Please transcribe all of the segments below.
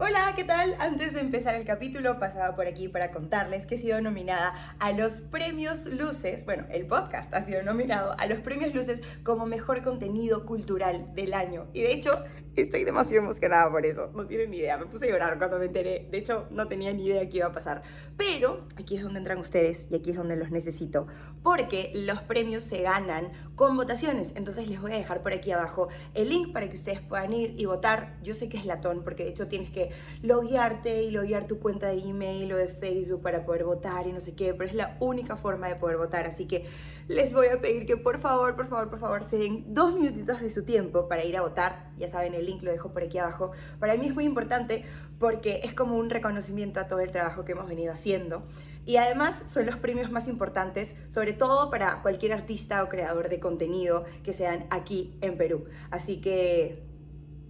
Hola, ¿qué tal? Antes de empezar el capítulo pasaba por aquí para contarles que he sido nominada a los premios Luces, bueno, el podcast ha sido nominado a los premios Luces como mejor contenido cultural del año. Y de hecho, estoy demasiado emocionada por eso, no tienen ni idea, me puse a llorar cuando me enteré, de hecho no tenía ni idea qué iba a pasar. Pero aquí es donde entran ustedes y aquí es donde los necesito, porque los premios se ganan con votaciones, entonces les voy a dejar por aquí abajo el link para que ustedes puedan ir y votar. Yo sé que es latón, porque de hecho tienes que loguearte y loguear tu cuenta de email o de Facebook para poder votar y no sé qué, pero es la única forma de poder votar. Así que les voy a pedir que por favor, por favor, por favor se den dos minutitos de su tiempo para ir a votar. Ya saben, el link lo dejo por aquí abajo. Para mí es muy importante porque es como un reconocimiento a todo el trabajo que hemos venido haciendo. Y además son los premios más importantes, sobre todo para cualquier artista o creador de contenido que sean aquí en Perú. Así que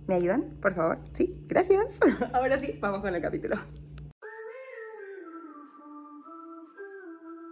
¿Me ayudan, por favor? Sí, gracias. Ahora sí, vamos con el capítulo.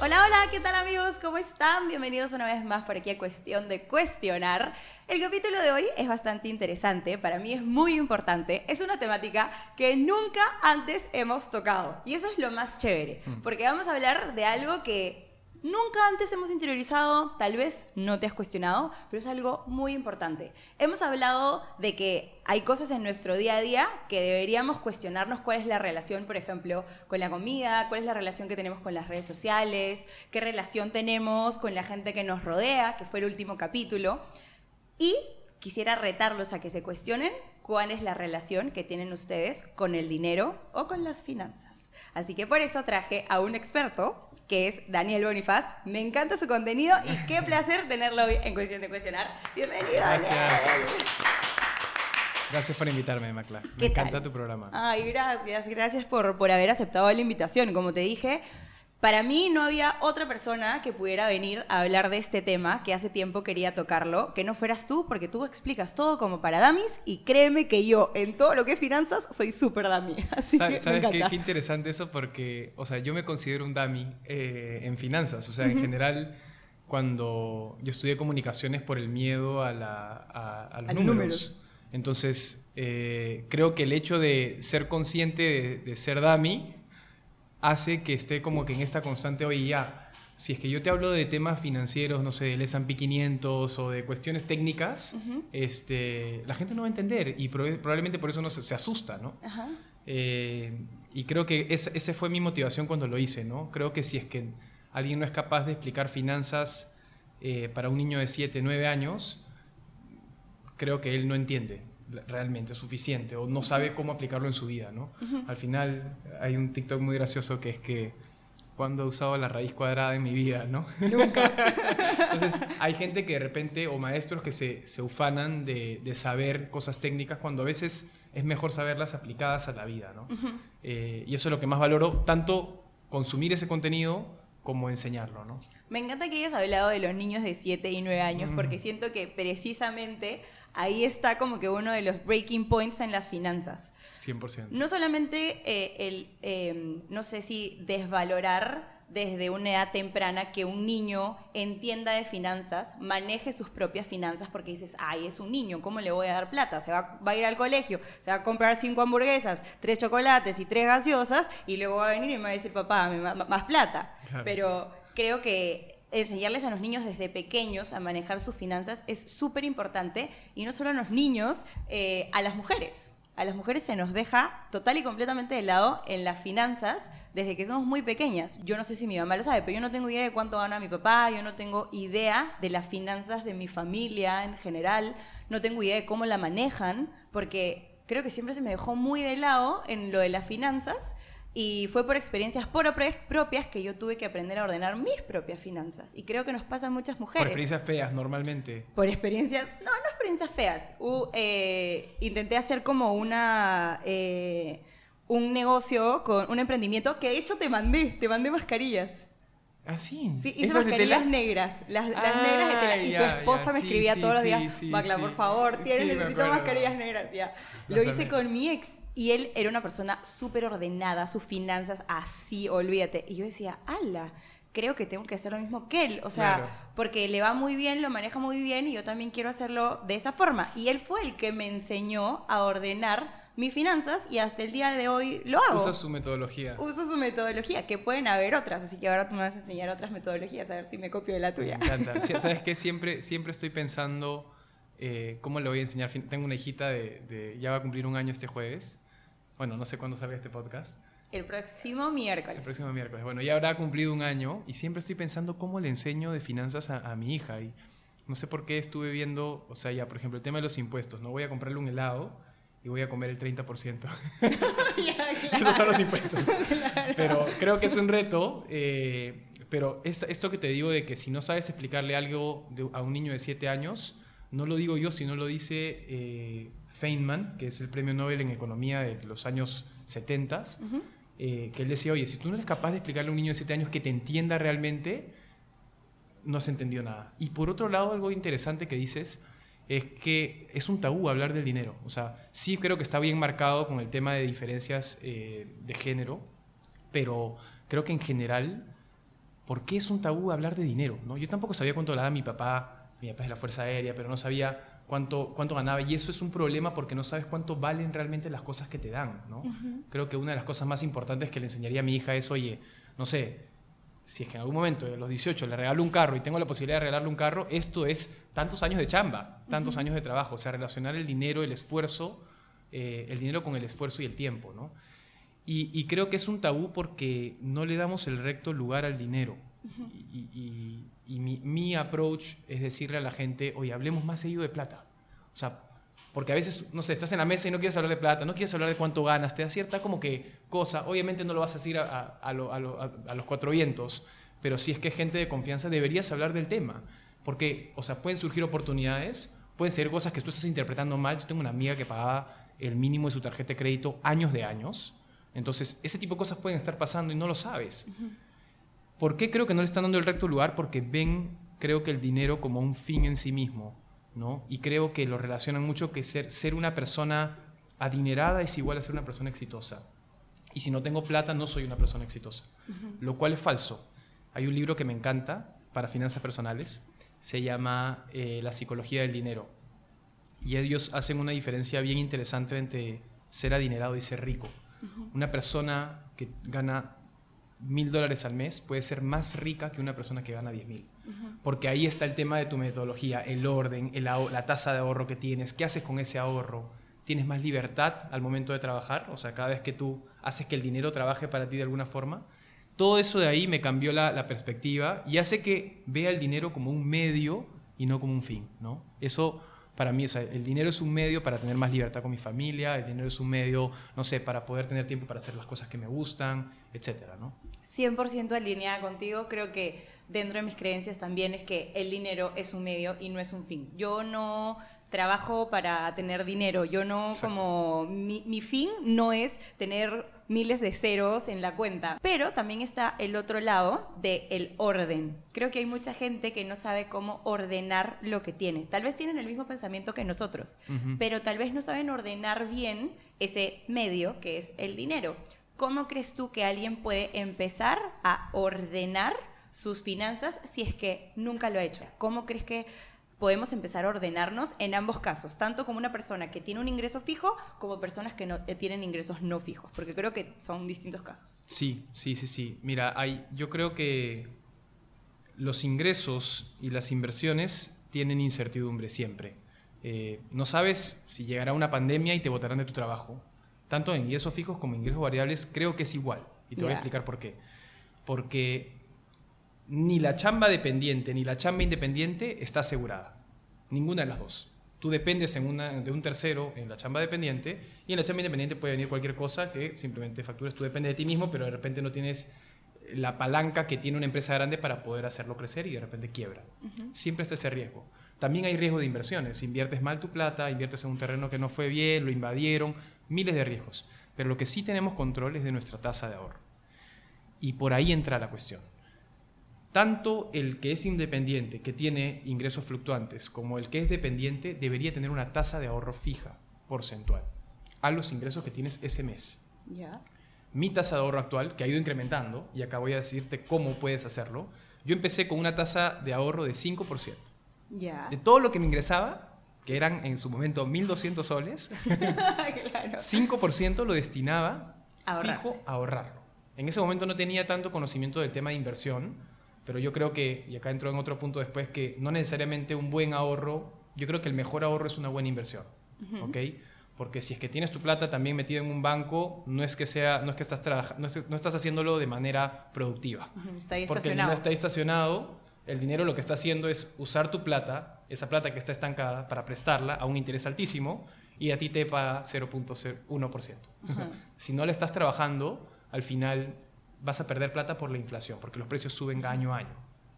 Hola, hola, ¿qué tal amigos? ¿Cómo están? Bienvenidos una vez más por aquí a Cuestión de Cuestionar. El capítulo de hoy es bastante interesante, para mí es muy importante, es una temática que nunca antes hemos tocado y eso es lo más chévere, mm. porque vamos a hablar de algo que nunca antes hemos interiorizado, tal vez no te has cuestionado, pero es algo muy importante. Hemos hablado de que hay cosas en nuestro día a día que deberíamos cuestionarnos cuál es la relación, por ejemplo, con la comida, cuál es la relación que tenemos con las redes sociales, qué relación tenemos con la gente que nos rodea, que fue el último capítulo. Y quisiera retarlos a que se cuestionen cuál es la relación que tienen ustedes con el dinero o con las finanzas. Así que por eso traje a un experto que es Daniel Bonifaz. Me encanta su contenido y qué placer tenerlo hoy en Cuestión de Cuestionar. Bienvenido, Gracias. Daniel. Gracias por invitarme, Macla. Me encanta tu programa. Ay, gracias, gracias por, por haber aceptado la invitación. Como te dije, para mí no había otra persona que pudiera venir a hablar de este tema que hace tiempo quería tocarlo, que no fueras tú, porque tú explicas todo como para dummies y créeme que yo en todo lo que es finanzas soy súper dummy. Así ¿Sabes, que ¿sabes qué, qué, interesante eso? Porque, o sea, yo me considero un dummy eh, en finanzas. O sea, en general, cuando yo estudié comunicaciones por el miedo a, la, a, los números. Entonces, eh, creo que el hecho de ser consciente de, de ser dummy hace que esté como que en esta constante, oye, ya, si es que yo te hablo de temas financieros, no sé, del S&P 500 o de cuestiones técnicas, este, la gente no va a entender y probablemente por eso no se, asusta, ¿no? Eh, y creo que esa, esa, fue mi motivación cuando lo hice, ¿no? Creo que si es que alguien no es capaz de explicar finanzas eh, para un niño de 7, 9 años, creo que él no entiende realmente suficiente o no sabe cómo aplicarlo en su vida, ¿no? Al final hay un TikTok muy gracioso que es que cuando he usado la raíz cuadrada en mi vida, ¿no? Nunca. Entonces, hay gente que de repente, o maestros que se, se ufanan de, de, saber cosas técnicas cuando a veces es mejor saberlas aplicadas a la vida, ¿no? Eh, y eso es lo que más valoro, tanto consumir ese contenido como enseñarlo, ¿no? Me encanta que hayas hablado de los niños de 7 y 9 años, porque siento que precisamente ahí está como que uno de los breaking points en las finanzas. 100%. No solamente eh, el, em, no sé si desvalorar desde una edad temprana que un niño entienda de finanzas, maneje sus propias finanzas, porque dices, ay, es un niño, ¿cómo le voy a dar plata? Se va, va a ir al colegio, se va a comprar cinco hamburguesas, tres chocolates y tres gaseosas, y luego va a venir y me va a decir, papá, más, más plata. Pero creo que enseñarles a los niños desde pequeños a manejar sus finanzas es súper importante y no solo a los niños, eh, a las mujeres. A las mujeres se nos deja total y completamente de lado en las finanzas desde que somos muy pequeñas. Yo no sé si mi mamá lo sabe, pero yo no tengo idea de cuánto gana mi papá, yo no tengo idea de las finanzas de mi familia en general, no tengo idea de cómo la manejan, porque creo que siempre se me dejó muy de lado en lo de las finanzas y fue por experiencias propias que yo tuve que aprender a ordenar mis propias finanzas. Y creo que nos pasa a muchas mujeres. Por experiencias feas, normalmente. Por experiencias, no, no experiencias feas. Eh, intenté hacer como una, eh, un negocio, con un emprendimiento que de hecho te mandé, te mandé mascarillas. Ah, sí. Sí, hice mascarillas negras. Las, las negras de tela. Y tu esposa me escribía todos los días, Bacla, por favor, tienes, necesito mascarillas negras. Ya. Lo hice con mi ex. Y él era una persona súper ordenada, sus finanzas así, olvídate. Y yo decía, ala, creo que tengo que hacer lo mismo que él. O sea, porque le va muy bien, lo maneja muy bien y yo también quiero hacerlo de esa forma. Y él fue el que me enseñó a ordenar mis finanzas y hasta el día de hoy lo hago. Usa su metodología. Uso su metodología, que pueden haber otras, así que ahora tú me vas a enseñar otras metodologías, a ver si me copio de la tuya. Me encanta. ¿Sabes qué? Siempre, siempre estoy pensando eh, cómo le voy a enseñar. Tengo una hijita de, ya va a cumplir un año este jueves. Bueno, no sé cuándo salga este podcast. El próximo miércoles. El próximo miércoles. Bueno, ya habrá cumplido un año y siempre estoy pensando cómo le enseño de finanzas a, a mi hija. Y no sé por qué estuve viendo, o sea, ya, por ejemplo, el tema de los impuestos. No voy a comprarle un helado y voy a comer el 30%. Esos son los impuestos. Pero creo que es un reto. Eh, pero esto que te digo de que si no sabes explicarle algo a un niño de 7 años, no lo digo yo, sino lo dice eh, Feynman, que es el premio Nobel en economía de los años 70, eh, que él decía, oye, si tú no eres capaz de explicarle a un niño de 7 años que te entienda realmente, no has entendido nada. Y por otro lado, algo interesante que dices es que es un tabú hablar del dinero. O sea, sí creo que está bien marcado con el tema de diferencias eh, de género, pero creo que en general, ¿por qué es un tabú hablar de dinero? ¿no? Yo tampoco sabía cuánto ganaba mi papá, mi papá es de la Fuerza Aérea, pero no sabía cuánto, cuánto ganaba y eso es un problema porque no sabes cuánto valen realmente las cosas que te dan. ¿no? Creo que una de las cosas más importantes que le enseñaría a mi hija es, oye, no sé, si es que en algún momento de los 18 le regalo un carro y tengo la posibilidad de regalarle un carro, esto es tantos años de chamba, tantos años de trabajo, o sea, relacionar el dinero, el esfuerzo, eh, el dinero con el esfuerzo y el tiempo, ¿no? Y, creo que es un tabú porque no le damos el recto lugar al dinero. Y, mi, mi, approach es decirle a la gente, oye, hablemos más seguido de plata. O sea, porque a veces, no sé, estás en la mesa y no quieres hablar de plata, no quieres hablar de cuánto ganas, te da cierta como que cosa. Obviamente no lo vas a decir a, los cuatro vientos, pero si es que es gente de confianza, deberías hablar del tema. Porque, o sea, pueden surgir oportunidades, pueden ser cosas que tú estás interpretando mal. Yo tengo una amiga que pagaba el mínimo de su tarjeta de crédito años de años. Entonces, ese tipo de cosas pueden estar pasando y no lo sabes. ¿Por qué creo que no le están dando el recto lugar? Porque ven, creo que el dinero como un fin en sí mismo y creo que lo relacionan mucho que ser, ser una persona adinerada es igual a ser una persona exitosa. Y si no tengo plata, no soy una persona exitosa. Lo cual es falso. Hay un libro que me encanta para finanzas personales. Se llama eh, La psicología del dinero. Y ellos hacen una diferencia bien interesante entre ser adinerado y ser rico. Una persona que gana mil dólares al mes puede ser más rica que una persona que gana diez mil. Porque ahí está el tema de tu metodología, el orden, la tasa de ahorro que tienes, qué haces con ese ahorro. ¿Tienes más libertad al momento de trabajar? O sea, cada vez que tú haces que el dinero trabaje para ti de alguna forma. Todo eso de ahí me cambió la, perspectiva y hace que vea el dinero como un medio y no como un fin. ¿no? Eso para mí, el dinero es un medio para tener más libertad con mi familia, el dinero es un medio, no sé, para poder tener tiempo para hacer las cosas que me gustan, etcétera, ¿no? 100% alineada contigo, creo que dentro de mis creencias también es que el dinero es un medio y no es un fin. Yo no trabajo para tener dinero, yo no como mi, mi fin no es tener miles de ceros en la cuenta. Pero también está el otro lado del el orden. Creo que hay mucha gente que no sabe cómo ordenar lo que tiene. Tal vez tienen el mismo pensamiento que nosotros, pero tal vez no saben ordenar bien ese medio que es el dinero. ¿Cómo crees tú que alguien puede empezar a ordenar sus finanzas si es que nunca lo ha hecho? ¿Cómo crees que podemos empezar a ordenarnos en ambos casos, tanto como una persona que tiene un ingreso fijo como personas que no, tienen ingresos no fijos, porque creo que son distintos casos. Sí, sí, sí, sí. Mira, hay, yo creo que los ingresos y las inversiones tienen incertidumbre siempre. Eh, no sabes si llegará una pandemia y te botarán de tu trabajo. Tanto en ingresos fijos como en ingresos variables, creo que es igual. Y te voy a explicar por qué. Porque ni la chamba dependiente ni la chamba independiente está asegurada. Ninguna de las dos. Tú dependes en una, de un tercero en la chamba dependiente y en la chamba independiente puede venir cualquier cosa que simplemente factures. Tú dependes de ti mismo, pero de repente no tienes la palanca que tiene una empresa grande para poder hacerlo crecer y de repente quiebra. Siempre está ese riesgo. También hay riesgo de inversiones. Inviertes mal tu plata, inviertes en un terreno que no fue bien, lo invadieron, miles de riesgos. Pero lo que sí tenemos control es de nuestra tasa de ahorro. Y por ahí entra la cuestión tanto el que es independiente, que tiene ingresos fluctuantes, como el que es dependiente, debería tener una tasa de ahorro fija, porcentual, a los ingresos que tienes ese mes. Ya. Mi tasa de ahorro actual, que ha ido incrementando, y acá voy a decirte cómo puedes hacerlo, yo empecé con una tasa de ahorro de 5%. Ya. De todo lo que me ingresaba, que eran en su momento 1.200 soles, claro. 5% lo destinaba a ahorrarlo. En ese momento no tenía tanto conocimiento del tema de inversión, pero yo creo que, y acá entro en otro punto después, que no necesariamente un buen ahorro, yo creo que el mejor ahorro es una buena inversión, ¿ok? Porque si es que tienes tu plata también metida en un banco, no es que, sea, no es que estás, no, es- no estás haciéndolo de manera productiva. Ujú, Está ahí Porque estacionado. dinero está ahí estacionado, el dinero lo que está haciendo es usar tu plata, esa plata que está estancada, para prestarla a un interés altísimo y a ti te paga 0.1%. si no le estás trabajando, al final vas a perder plata por la inflación, porque los precios suben año a año.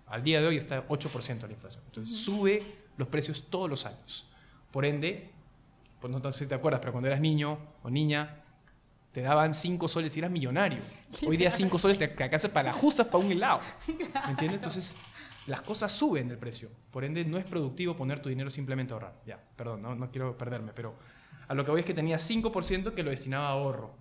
Al día de hoy está 8% la inflación. Entonces sube los precios todos los años. Por ende, pues no sé si te acuerdas, pero cuando eras niño o niña, te daban 5 soles y eras millonario. Hoy día 5 soles te alcanza para la justa para un helado. ¿Me entiendes? Entonces, las cosas suben del precio. Por ende, no es productivo poner tu dinero simplemente a ahorrar. Ya, perdón, no, no quiero perderme, pero a lo que voy es que tenía 5% que lo destinaba a ahorro.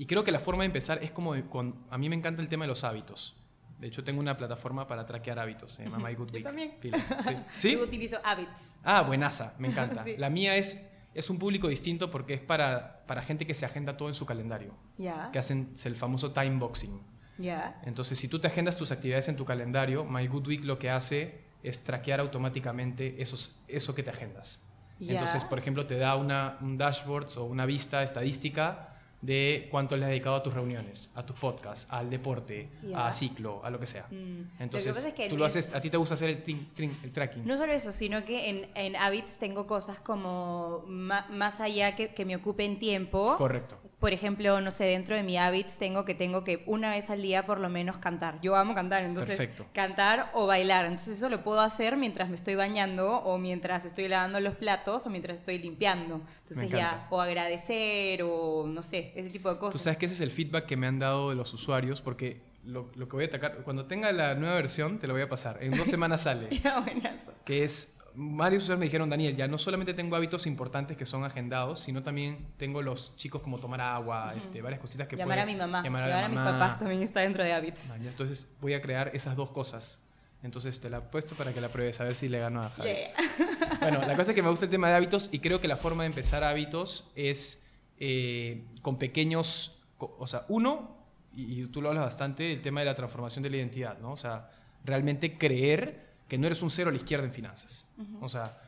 Y creo que la forma de empezar es como con, a mí me encanta el tema de los hábitos. De hecho, tengo una plataforma para traquear hábitos, se llama My Good Yo Week. también. Pilas, sí. ¿Sí? Yo utilizo Habits. Ah, buenaza, me encanta. Sí. La mía es, es un público distinto porque es para, para gente que se agenda todo en su calendario, Ya. que hacen el famoso time boxing. Ya. Entonces, si tú te agendas tus actividades en tu calendario, My Good Week lo que hace es traquear automáticamente esos, eso que te agendas. Ya. Entonces, por ejemplo, te da una, un dashboard o una vista estadística de cuánto le has dedicado a tus reuniones, a tus podcasts, al deporte, Ya. a ciclo, a lo que sea. Mm. Lo que Entonces, pasa es que tú lo haces, a ti te gusta hacer el, trin- trin- el tracking. No solo eso, sino que en, en Habits tengo cosas como más allá que, que me ocupen tiempo. Correcto. Por ejemplo, no sé, dentro de mi Habits tengo que tengo que una vez al día por lo menos cantar. Yo amo cantar, entonces Perfecto. cantar o bailar. Entonces eso lo puedo hacer mientras me estoy bañando o mientras estoy lavando los platos o mientras estoy limpiando. Entonces ya o agradecer o no sé, ese tipo de Tú cosas. sabes que ese es el feedback que me han dado de los usuarios, porque lo, lo que voy a atacar, cuando tenga la nueva versión, te lo voy a pasar. En dos semanas sale. Ya, buenazo. que es, varios usuarios me dijeron, Daniel, ya no solamente tengo hábitos importantes que son agendados, sino también tengo los chicos como tomar agua, este, varias cositas que Llamar a mi mamá, llamar llamar, a, a, mis papás también está dentro de ya, Entonces voy a crear esas dos cosas. Entonces te la he puesto para que la pruebes, a ver si le gano a Javi. Yeah. Bueno, la cosa es que me gusta el tema de hábitos y creo que la forma de empezar hábitos es eh, con pequeños, o sea, uno, y, y tú lo hablas bastante, el tema de la transformación de la identidad, ¿no? O sea, realmente creer que no eres un cero a la izquierda en finanzas. O sea,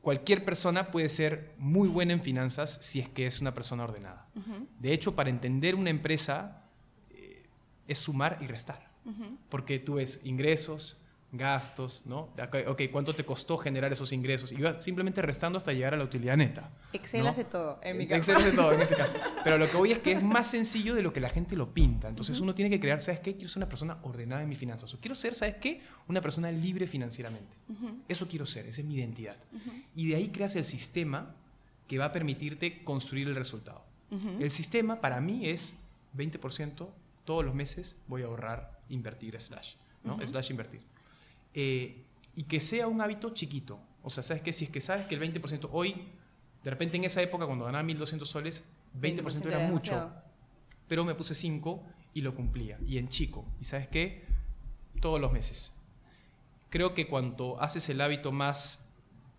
cualquier persona puede ser muy buena en finanzas si es que es una persona ordenada. De hecho, para entender una empresa eh, es sumar y restar. Porque tú ves ingresos, gastos, ¿no? Ok, ¿cuánto te costó generar esos ingresos? Y vas simplemente restando hasta llegar a la utilidad neta. Excel ¿no? hace todo, en mi caso. Excel hace todo en ese caso. Pero lo que voy es que es más sencillo de lo que la gente lo pinta. Entonces uno tiene que crear, ¿sabes qué? Quiero ser una persona ordenada en mis finanzas. O quiero ser, ¿sabes qué? Una persona libre financieramente. Eso quiero ser, esa es mi identidad. Y de ahí creas el sistema que va a permitirte construir el resultado. El sistema para mí es 20% todos los meses voy a ahorrar, invertir, slash, ¿no? Slash invertir. Eh, y que sea un hábito chiquito. O sea, ¿sabes qué? Si es que sabes que el 20% hoy, de repente en esa época cuando ganaba 1.200 soles, 20%, era mucho. demasiado. Pero me puse 5 y lo cumplía. Y en chico. ¿Y sabes qué? Todos los meses. Creo que cuando haces el hábito más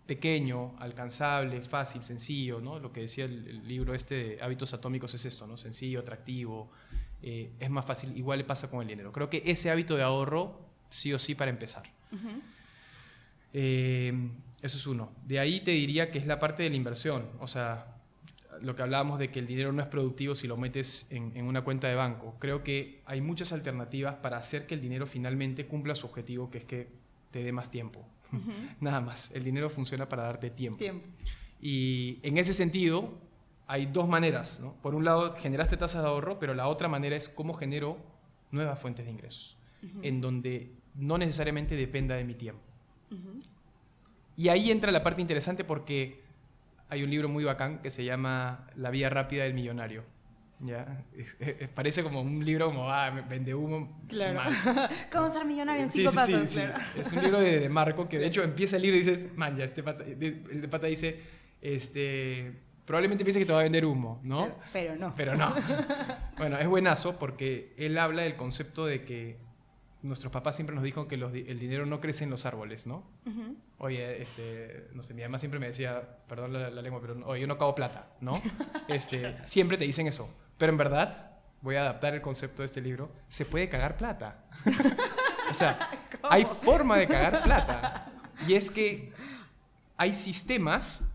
pequeño, alcanzable, fácil, sencillo, ¿no? Lo que decía el, el libro este de hábitos atómicos es esto, ¿no? Sencillo, atractivo, eh, es más fácil. Igual le pasa con el dinero. Creo que ese hábito de ahorro, sí o sí, para empezar. Eh, eso es uno. De ahí te diría que es la parte de la inversión. O sea, lo que hablábamos de que el dinero no es productivo si lo metes en, en una cuenta de banco. Creo que hay muchas alternativas para hacer que el dinero finalmente cumpla su objetivo, que es que te dé más tiempo. Nada más. El dinero funciona para darte tiempo. Tiempo. Y en ese sentido, hay dos maneras. ¿no? Por un lado, generaste tasas de ahorro, pero la otra manera es cómo genero nuevas fuentes de ingresos, en donde no necesariamente dependa de mi tiempo. Y ahí entra la parte interesante porque hay un libro muy bacán que se llama La vía rápida del millonario. Ya, parece como un libro como, ah, vende humo. Claro. ¿Cómo ser millonario en cinco pasos? Sí, Es un libro de, Marco que de hecho empieza el libro y dices, man, ya, este pata, el de pata dice, este, probablemente piense que te va a vender humo, ¿no? Pero, no. Pero no. bueno, es buenazo porque él habla del concepto de que nuestros papás siempre nos dijo que el dinero no crece en los árboles, ¿no? Oye, este, no sé, mi mamá siempre me decía, perdón la, lengua, pero oye, yo no cago plata, ¿no? este, siempre te dicen eso. Pero en verdad, voy a adaptar el concepto de este libro, se puede cagar plata. o sea, hay forma de cagar plata. Y es que hay sistemas,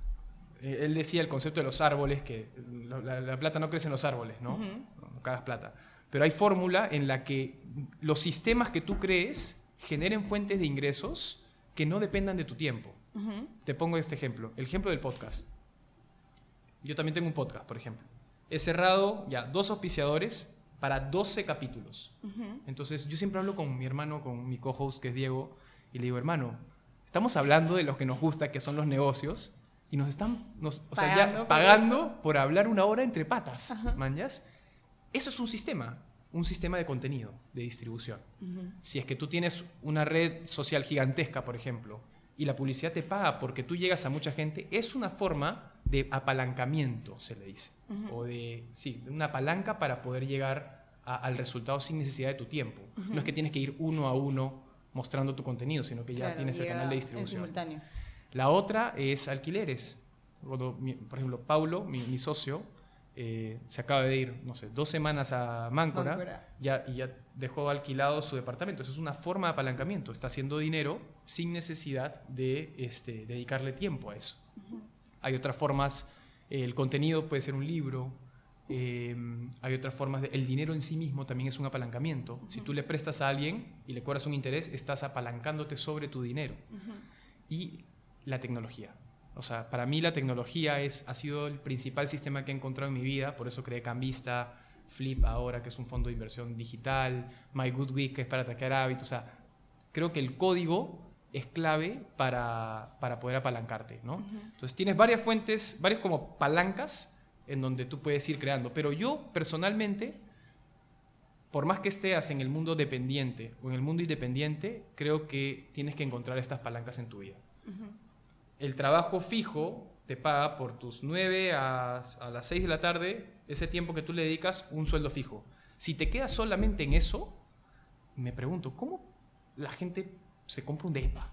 eh, él decía el concepto de los árboles, que la, plata no crece en los árboles, ¿no? No cagas plata. Pero hay fórmula en la que los sistemas que tú crees generen fuentes de ingresos que no dependan de tu tiempo. Te pongo este ejemplo, el ejemplo del podcast. Yo también tengo un podcast, por ejemplo. He cerrado ya dos auspiciadores para 12 capítulos. Entonces, yo siempre hablo con mi hermano, con mi co-host, que es Diego, y le digo, hermano, estamos hablando de lo que nos gusta, que son los negocios, y nos están pagando, por, hablar una hora entre patas, ¿manjas? Eso es un sistema, un sistema de contenido, de distribución. Si es que tú tienes una red social gigantesca, por ejemplo, y la publicidad te paga porque tú llegas a mucha gente, es una forma de apalancamiento, se le dice. O de, sí, una palanca para poder llegar al resultado sin necesidad de tu tiempo. No es que tienes que ir uno a uno mostrando tu contenido, sino que ya tienes el canal de distribución. La otra es alquileres. por ejemplo, Paulo, mi socio, eh, se acaba de ir, no sé, dos semanas a Máncora, Ya, y ya dejó alquilado su departamento. Eso es una forma de apalancamiento. Está haciendo dinero sin necesidad de este, dedicarle tiempo a eso. Hay otras formas, el contenido puede ser un libro, eh, hay otras formas, el dinero en sí mismo también es un apalancamiento. Si tú le prestas a alguien y le cobras un interés, estás apalancándote sobre tu dinero. Y la tecnología. O sea, para mí la tecnología es, ha sido el principal sistema que he encontrado en mi vida, por eso creé Cambista, Flip ahora, que es un fondo de inversión digital, My Good Week, que es para atacar hábitos. O sea, creo que el código es clave para, para poder apalancarte, ¿no? Entonces tienes varias fuentes, varias como palancas en donde tú puedes ir creando. Pero yo personalmente, por más que estés en el mundo dependiente o en el mundo independiente, creo que tienes que encontrar estas palancas en tu vida el trabajo fijo te paga por tus 9 a, las 6 de la tarde, ese tiempo que tú le dedicas, un sueldo fijo. Si te quedas solamente en eso, me pregunto, ¿cómo la gente se compra un DEPA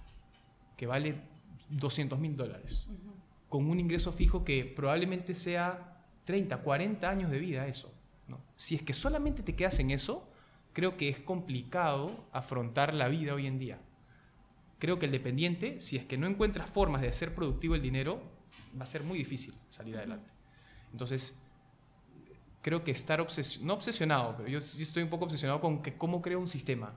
que vale 200 mil dólares con un ingreso fijo que probablemente sea 30, 40 años de vida eso? ¿no? Si es que solamente te quedas en eso, creo que es complicado afrontar la vida hoy en día creo que el dependiente, si es que no encuentras formas de hacer productivo el dinero, va a ser muy difícil salir adelante. Entonces, creo que estar obsesionado, no obsesionado, pero yo, estoy un poco obsesionado con que cómo creo un sistema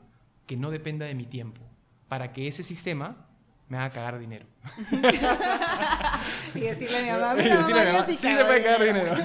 que no dependa de mi tiempo, para que ese sistema me haga cagar dinero. y decirle a mi mamá, y decirle a mi mamá, sí me puede cagar dinero.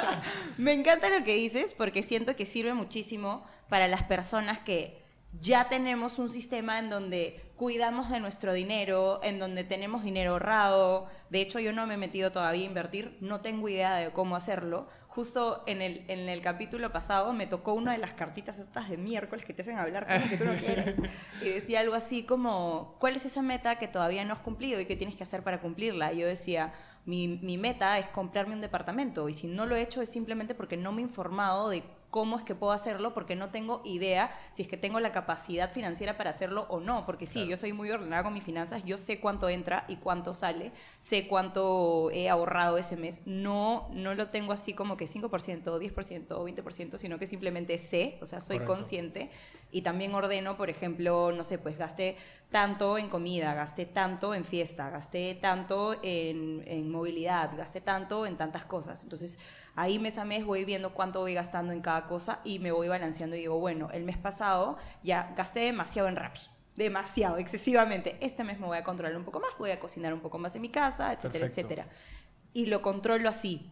me encanta lo que dices porque siento que sirve muchísimo para las personas que ya tenemos un sistema en donde cuidamos de nuestro dinero, en donde tenemos dinero ahorrado. De hecho, yo no me he metido todavía a invertir, no tengo idea de cómo hacerlo. Justo en el, en el capítulo pasado me tocó una de las cartitas estas de miércoles que te hacen hablar con que tú no quieres. Y decía algo así como, ¿cuál es esa meta que todavía no has cumplido y qué tienes que hacer para cumplirla? Y yo decía, mi, mi meta es comprarme un departamento y si no lo he hecho es simplemente porque no me he informado de cómo es que puedo hacerlo porque no tengo idea si es que tengo la capacidad financiera para hacerlo o no, porque sí, yo soy muy ordenada con mis finanzas, yo sé cuánto entra y cuánto sale, sé cuánto he ahorrado ese mes, no no lo tengo así como que 5%, 10% o 20%, sino que simplemente sé, o sea, soy consciente y también ordeno, por ejemplo, no sé, pues gasté tanto en comida, gasté tanto en fiesta, gasté tanto en, en movilidad, gasté tanto en tantas cosas. Entonces, ahí mes a mes voy viendo cuánto voy gastando en cada cosa y me voy balanceando y digo, bueno, el mes pasado ya gasté demasiado en Rappi demasiado, excesivamente. Este mes me voy a controlar un poco más, voy a cocinar un poco más en mi casa, etcétera, etcétera. Y lo controlo así.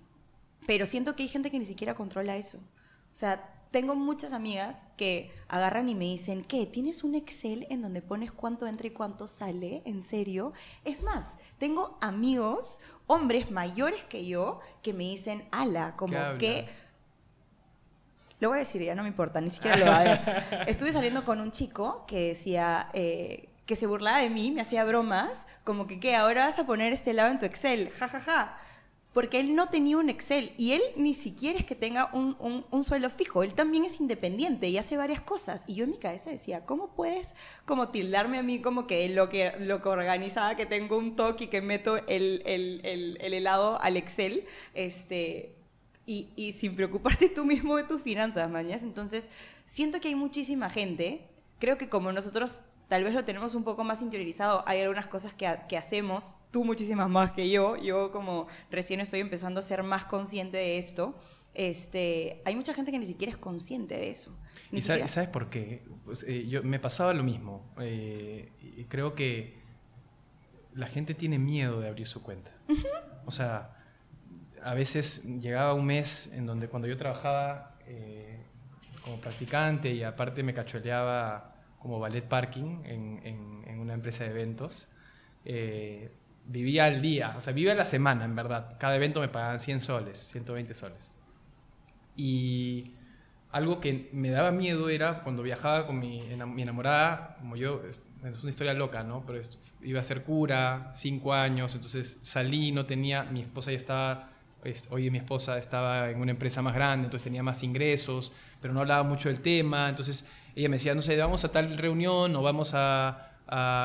Pero siento que hay gente que ni siquiera controla eso. O sea, tengo muchas amigas que agarran y me dicen, ¿qué? ¿Tienes un Excel en donde pones cuánto entra y cuánto sale? ¿En serio? Es más, tengo amigos, hombres mayores que yo, que me dicen, ala, como que Lo voy a decir, ya no me importa, ni siquiera lo va a ver. Estuve saliendo con un chico que decía... Eh, que se burlaba de mí, me hacía bromas, como que, ¿qué? Ahora vas a poner este lado en tu Excel, ja, ja, ja porque él no tenía un Excel y él ni siquiera es que tenga un, un, sueldo fijo, él también es independiente y hace varias cosas. Y yo en mi cabeza decía, ¿cómo puedes como tildarme a mí como que lo que, lo que organizaba, que tengo un toque y que meto el, el, el, helado al Excel? Este, y, y, sin preocuparte tú mismo de tus finanzas, mañas. Entonces, siento que hay muchísima gente, creo que como nosotros tal vez lo tenemos un poco más interiorizado. Hay algunas cosas que, que, hacemos, tú muchísimas más que yo, yo como recién estoy empezando a ser más consciente de esto. Este, hay mucha gente que ni siquiera es consciente de eso. ¿Y sabes, por qué? Pues, eh, yo, me pasaba lo mismo. Eh, creo que la gente tiene miedo de abrir su cuenta. O sea, a veces llegaba un mes en donde cuando yo trabajaba eh, como practicante y aparte me cacholeaba como ballet parking en, en, una empresa de eventos. Eh, vivía al día, o sea, vivía la semana, en verdad. Cada evento me pagaban 100 soles, 120 soles. Y algo que me daba miedo era cuando viajaba con mi enamorada, como yo, es, una historia loca, ¿no? Pero iba a ser cura, cinco años, entonces salí, no tenía, mi esposa ya estaba, oye, mi esposa estaba en una empresa más grande, entonces tenía más ingresos, pero no hablaba mucho del tema, entonces ella me decía, no sé, vamos a tal reunión o vamos a,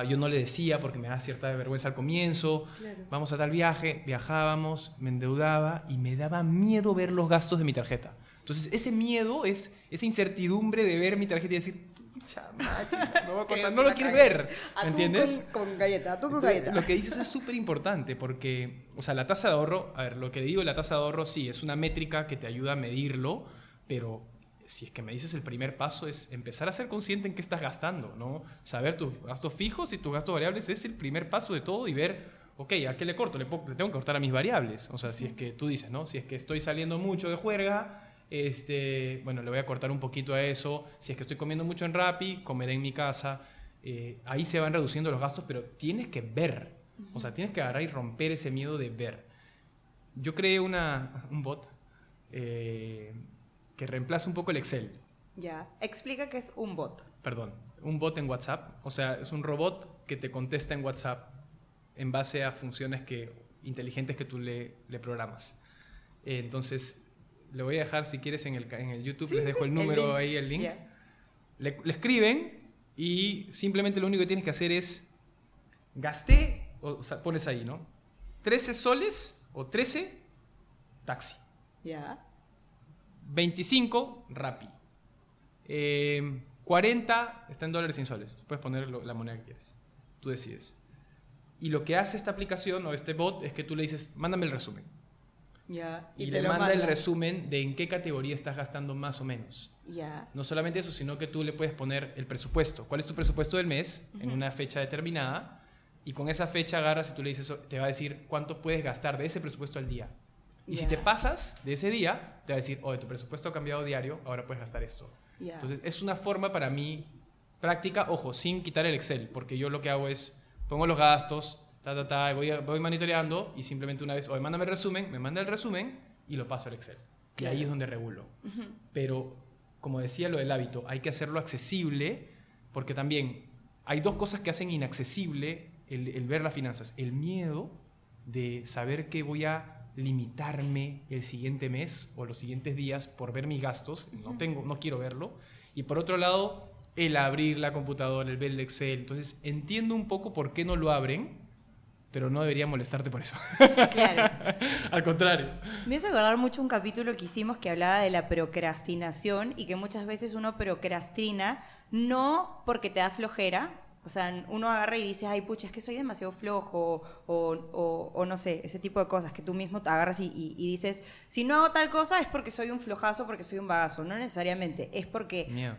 yo no le decía porque me da cierta vergüenza al comienzo, vamos a tal viaje, viajábamos, me endeudaba y me daba miedo ver los gastos de mi tarjeta. Entonces, ese miedo es esa incertidumbre de ver mi tarjeta y decir, no, no lo quieres ver, ¿me entiendes? Con, galleta, tú con galleta. Lo que dices es súper importante porque, o sea, la tasa de ahorro, a ver, lo que digo, la tasa de ahorro sí, es una métrica que te ayuda a medirlo, pero si es que me dices el primer paso es empezar a ser consciente en qué estás gastando, ¿no? Saber tus gastos fijos y tus gastos variables es el primer paso de todo y ver, ok, ¿a qué le corto? Le, tengo que cortar a mis variables. O sea, si es que tú dices, ¿no? Si es que estoy saliendo mucho de juerga, este, bueno, le voy a cortar un poquito a eso. Si es que estoy comiendo mucho en Rappi, comeré en mi casa. Eh, ahí se van reduciendo los gastos, pero tienes que ver. O sea, tienes que agarrar y romper ese miedo de ver. Yo creé una, un bot eh, que reemplaza un poco el Excel. Ya, explica qué es un bot. Perdón, un bot en WhatsApp. O sea, es un robot que te contesta en WhatsApp en base a funciones que, inteligentes que tú le, le programas. Entonces, le voy a dejar, si quieres, en el, en el YouTube, les dejo el número ahí, el link. Le, le, escriben y simplemente lo único que tienes que hacer es, gasté, o, sea, pones ahí, ¿no? 13 soles o 13, taxi. Ya. 25, Rappi. 40 está en dólares sin soles. Puedes poner la moneda que quieres. Tú decides. Y lo que hace esta aplicación o este bot es que tú le dices, mándame el resumen. Ya, y, le manda, el resumen de en qué categoría estás gastando más o menos. Ya. No solamente eso, sino que tú le puedes poner el presupuesto. ¿Cuál es tu presupuesto del mes en una fecha determinada? Y con esa fecha agarras y tú le dices, te va a decir cuánto puedes gastar de ese presupuesto al día. Y si te pasas de ese día, te va a decir, oye, tu presupuesto ha cambiado diario, ahora puedes gastar esto. Entonces, es una forma para mí práctica, ojo, sin quitar el Excel, porque yo lo que hago es, pongo los gastos, ta, ta, ta, voy, voy monitoreando y simplemente una vez, oye, mándame el resumen, me manda el resumen y lo paso al Excel. Y ahí es donde regulo. Pero, como decía lo del hábito, hay que hacerlo accesible, porque también hay dos cosas que hacen inaccesible el, el ver las finanzas. El miedo de saber que voy a limitarme el siguiente mes o los siguientes días por ver mis gastos, no tengo, no quiero verlo. Y por otro lado, el abrir la computadora, el ver el Excel. Entonces, entiendo un poco por qué no lo abren, pero no debería molestarte por eso. Claro. Al contrario. Me hace acordar mucho un capítulo que hicimos que hablaba de la procrastinación y que muchas veces uno procrastina no porque te da flojera, o sea, uno agarra y dice, ay, pucha, es que soy demasiado flojo, o, o, no sé, ese tipo de cosas que tú mismo te agarras y, y, dices, si no hago tal cosa es porque soy un flojazo, porque soy un bagazo. No necesariamente, es porque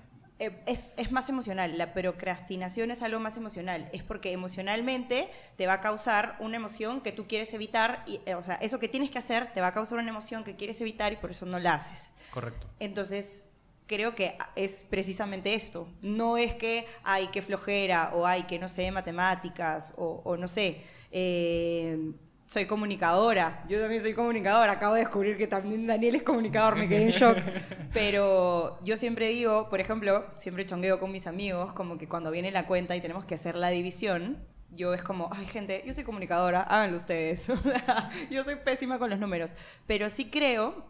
es, es, más emocional. La procrastinación es algo más emocional. Es porque emocionalmente te va a causar una emoción que tú quieres evitar, y, eh, o sea, eso que tienes que hacer te va a causar una emoción que quieres evitar y por eso no la haces. Correcto. Entonces, creo que es precisamente esto. No es que hay que flojera o hay que no sé matemáticas o, no sé. Eh, soy comunicadora. Yo también soy comunicadora. Acabo de descubrir que también Daniel es comunicador, me quedé en shock. Pero yo siempre digo, por ejemplo, siempre chongueo con mis amigos, como que cuando viene la cuenta y tenemos que hacer la división, yo es como, ay gente, yo soy comunicadora, háganlo ustedes. yo soy pésima con los números. Pero sí creo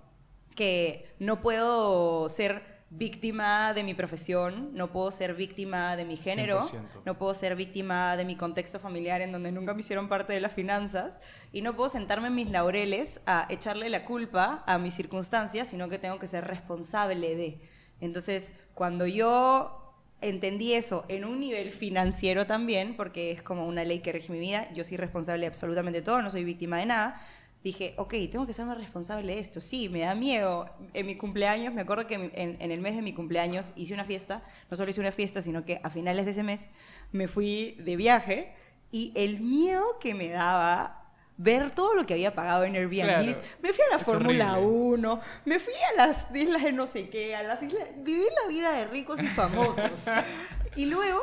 que no puedo ser víctima de mi profesión, no puedo ser víctima de mi género, no puedo ser víctima de mi contexto familiar en donde nunca me hicieron parte de las finanzas y no puedo sentarme en mis laureles a echarle la culpa a mis circunstancias, sino que tengo que ser responsable de. Entonces, cuando yo entendí eso en un nivel financiero también, porque es como una ley que rige mi vida, yo soy responsable de absolutamente todo, no soy víctima de nada, dije, ok, tengo que serme responsable de esto. Sí, me da miedo. En mi cumpleaños, me acuerdo que en, el mes de mi cumpleaños hice una fiesta, no solo hice una fiesta, sino que a finales de ese mes me fui de viaje y el miedo que me daba ver todo lo que había pagado en Airbnb. me fui a la Fórmula 1, me fui a las islas de no sé qué, a las islas, viví la vida de ricos y famosos. y luego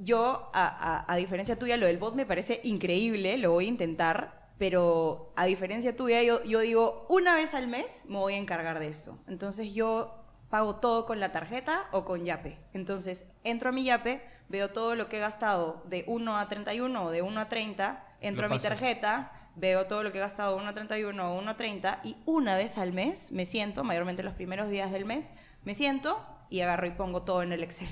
yo, a, a, diferencia tuya, lo del bot me parece increíble, lo voy a intentar, pero a diferencia tuya, yo, yo digo, una vez al mes me voy a encargar de esto. Entonces yo pago todo con la tarjeta o con Yape. Entonces entro a mi Yape, veo todo lo que he gastado de 1 a 31 o de 1 a 30, entro a mi tarjeta, veo todo lo que he gastado de 1 a 31 o 1 a 30 y una vez al mes me siento, mayormente los primeros días del mes, me siento y agarro y pongo todo en el Excel.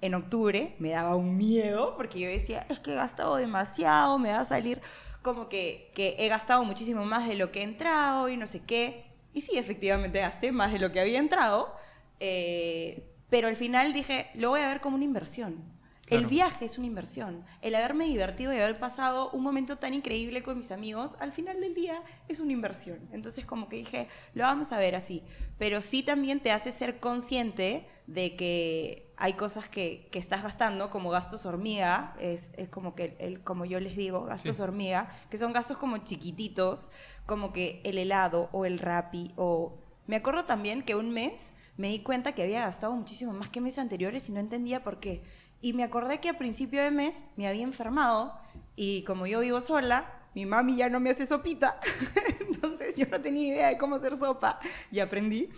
En octubre me daba un miedo porque yo decía, es que he gastado demasiado, me va a salir como que, que he gastado muchísimo más de lo que he entrado y no sé qué. Y sí, efectivamente gasté más de lo que había entrado, eh, pero al final dije, lo voy a ver como una inversión. El viaje es una inversión. El haberme divertido y haber pasado un momento tan increíble con mis amigos, al final del día es una inversión. Entonces como que dije, lo vamos a ver así. Pero sí también te hace ser consciente de que hay cosas que, que estás gastando como gastos hormiga, es, es como que, el, como yo les digo, gastos hormiga, que son gastos como chiquititos, como que el helado o el rapi o... Me acuerdo también que un mes me di cuenta que había gastado muchísimo más que meses anteriores y no entendía por qué. Y me acordé que a principio de mes me había enfermado y como yo vivo sola, mi mami ya no me hace sopita, entonces yo no tenía idea de cómo hacer sopa y aprendí,